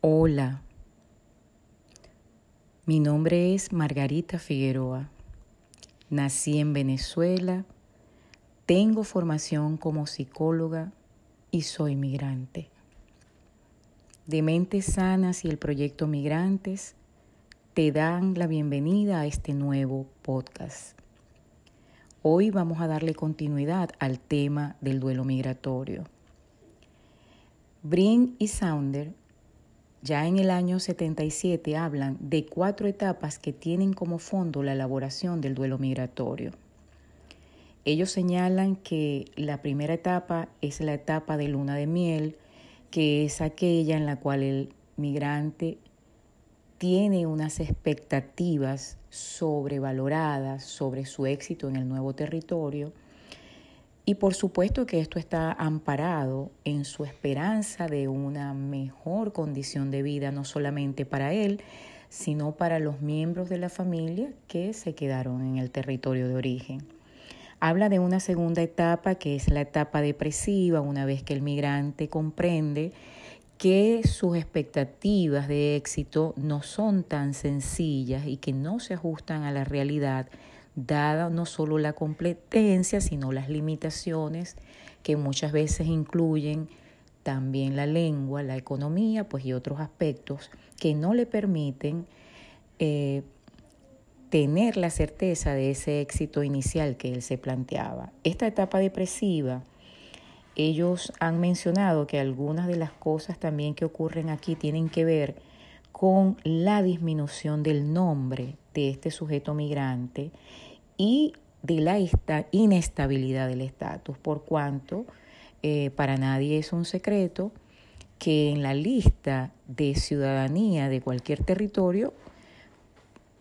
Hola, mi nombre es Margarita Figueroa. Nací en Venezuela, tengo formación como psicóloga y soy migrante. De Mentes Sanas y el proyecto Migrantes te dan la bienvenida a este nuevo podcast. Hoy vamos a darle continuidad al tema del duelo migratorio. Brin y Sounder ya en el año 77 hablan de cuatro etapas que tienen como fondo la elaboración del duelo migratorio. Ellos señalan que la primera etapa es la etapa de luna de miel, que es aquella en la cual el migrante tiene unas expectativas sobrevaloradas sobre su éxito en el nuevo territorio y por supuesto que esto está amparado en su esperanza de una mejor condición de vida, no solamente para él, sino para los miembros de la familia que se quedaron en el territorio de origen. Habla de una segunda etapa que es la etapa depresiva, una vez que el migrante comprende que sus expectativas de éxito no son tan sencillas y que no se ajustan a la realidad dada no solo la competencia, sino las limitaciones que muchas veces incluyen también la lengua, la economía, pues y otros aspectos que no le permiten eh, tener la certeza de ese éxito inicial que él se planteaba. Esta etapa depresiva, ellos han mencionado que algunas de las cosas también que ocurren aquí tienen que ver con la disminución del nombre de este sujeto migrante y de la inestabilidad del estatus, por cuanto eh, para nadie es un secreto que en la lista de ciudadanía de cualquier territorio,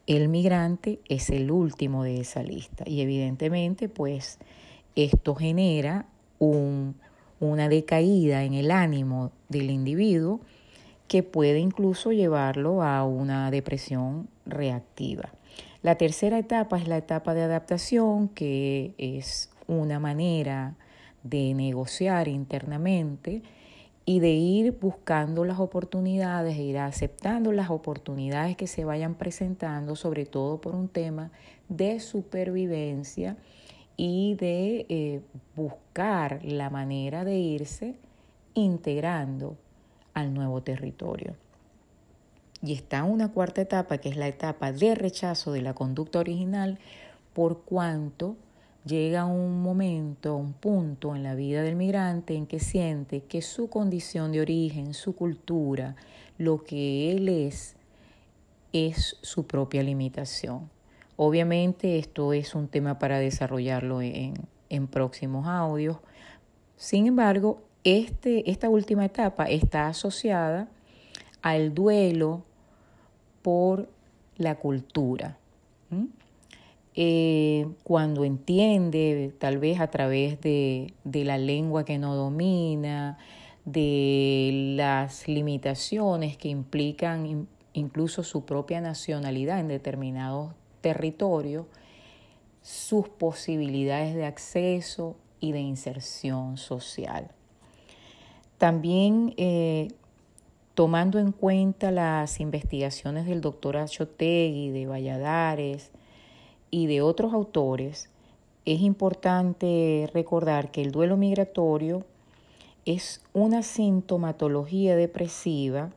el migrante es el último de esa lista. Y evidentemente, pues, esto genera un, una decaída en el ánimo del individuo que puede incluso llevarlo a una depresión reactiva. La tercera etapa es la etapa de adaptación, que es una manera de negociar internamente y de ir buscando las oportunidades, e ir aceptando las oportunidades que se vayan presentando, sobre todo por un tema de supervivencia y de eh, buscar la manera de irse integrando al nuevo territorio. Y está una cuarta etapa, que es la etapa de rechazo de la conducta original, por cuanto llega un momento, un punto en la vida del migrante en que siente que su condición de origen, su cultura, lo que él es, es su propia limitación. Obviamente esto es un tema para desarrollarlo en, en próximos audios. Sin embargo, este, esta última etapa está asociada al duelo por la cultura. Eh, cuando entiende, tal vez a través de, de la lengua que no domina, de las limitaciones que implican incluso su propia nacionalidad en determinados territorios, sus posibilidades de acceso y de inserción social. También eh, tomando en cuenta las investigaciones del doctor Achotegui, de Valladares y de otros autores, es importante recordar que el duelo migratorio es una sintomatología depresiva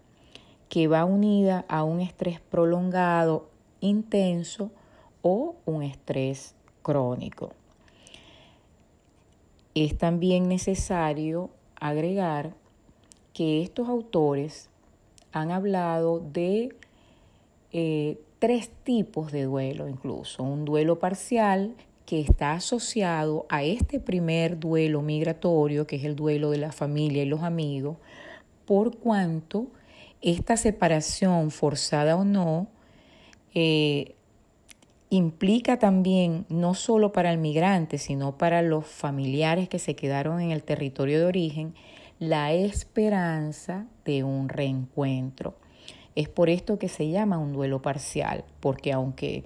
que va unida a un estrés prolongado, intenso o un estrés crónico. Es también necesario agregar que estos autores han hablado de eh, tres tipos de duelo incluso. Un duelo parcial que está asociado a este primer duelo migratorio, que es el duelo de la familia y los amigos, por cuanto esta separación, forzada o no, eh, implica también no solo para el migrante, sino para los familiares que se quedaron en el territorio de origen, la esperanza de un reencuentro. Es por esto que se llama un duelo parcial, porque aunque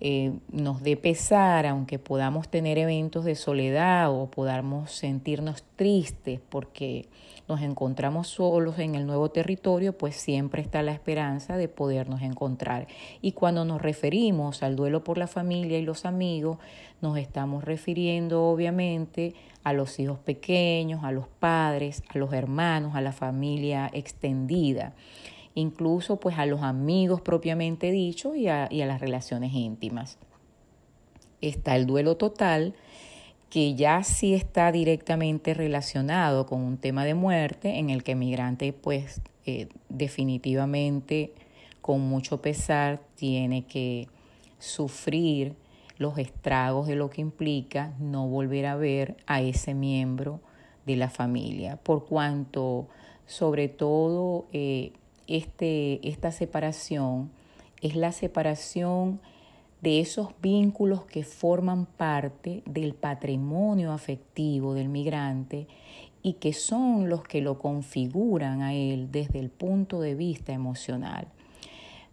eh, nos dé pesar, aunque podamos tener eventos de soledad o podamos sentirnos tristes porque nos encontramos solos en el nuevo territorio, pues siempre está la esperanza de podernos encontrar. Y cuando nos referimos al duelo por la familia y los amigos, nos estamos refiriendo obviamente a los hijos pequeños, a los padres, a los hermanos, a la familia extendida, incluso pues a los amigos propiamente dicho y a, y a las relaciones íntimas. Está el duelo total, que ya sí está directamente relacionado con un tema de muerte en el que el migrante pues eh, definitivamente con mucho pesar tiene que sufrir los estragos de lo que implica no volver a ver a ese miembro de la familia, por cuanto sobre todo eh, este, esta separación es la separación de esos vínculos que forman parte del patrimonio afectivo del migrante y que son los que lo configuran a él desde el punto de vista emocional.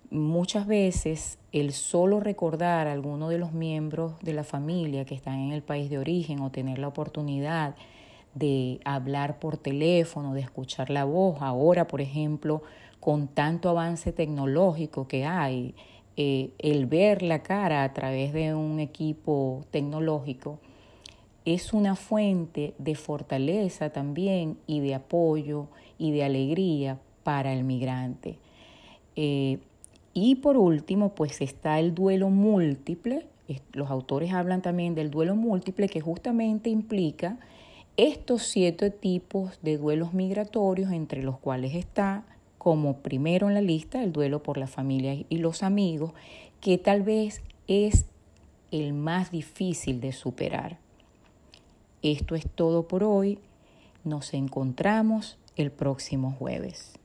Muchas veces el solo recordar a alguno de los miembros de la familia que están en el país de origen o tener la oportunidad de hablar por teléfono, de escuchar la voz, ahora por ejemplo, con tanto avance tecnológico que hay, eh, el ver la cara a través de un equipo tecnológico es una fuente de fortaleza también y de apoyo y de alegría para el migrante. Eh, y por último, pues está el duelo múltiple. Los autores hablan también del duelo múltiple que justamente implica estos siete tipos de duelos migratorios entre los cuales está como primero en la lista el duelo por la familia y los amigos, que tal vez es el más difícil de superar. Esto es todo por hoy. Nos encontramos el próximo jueves.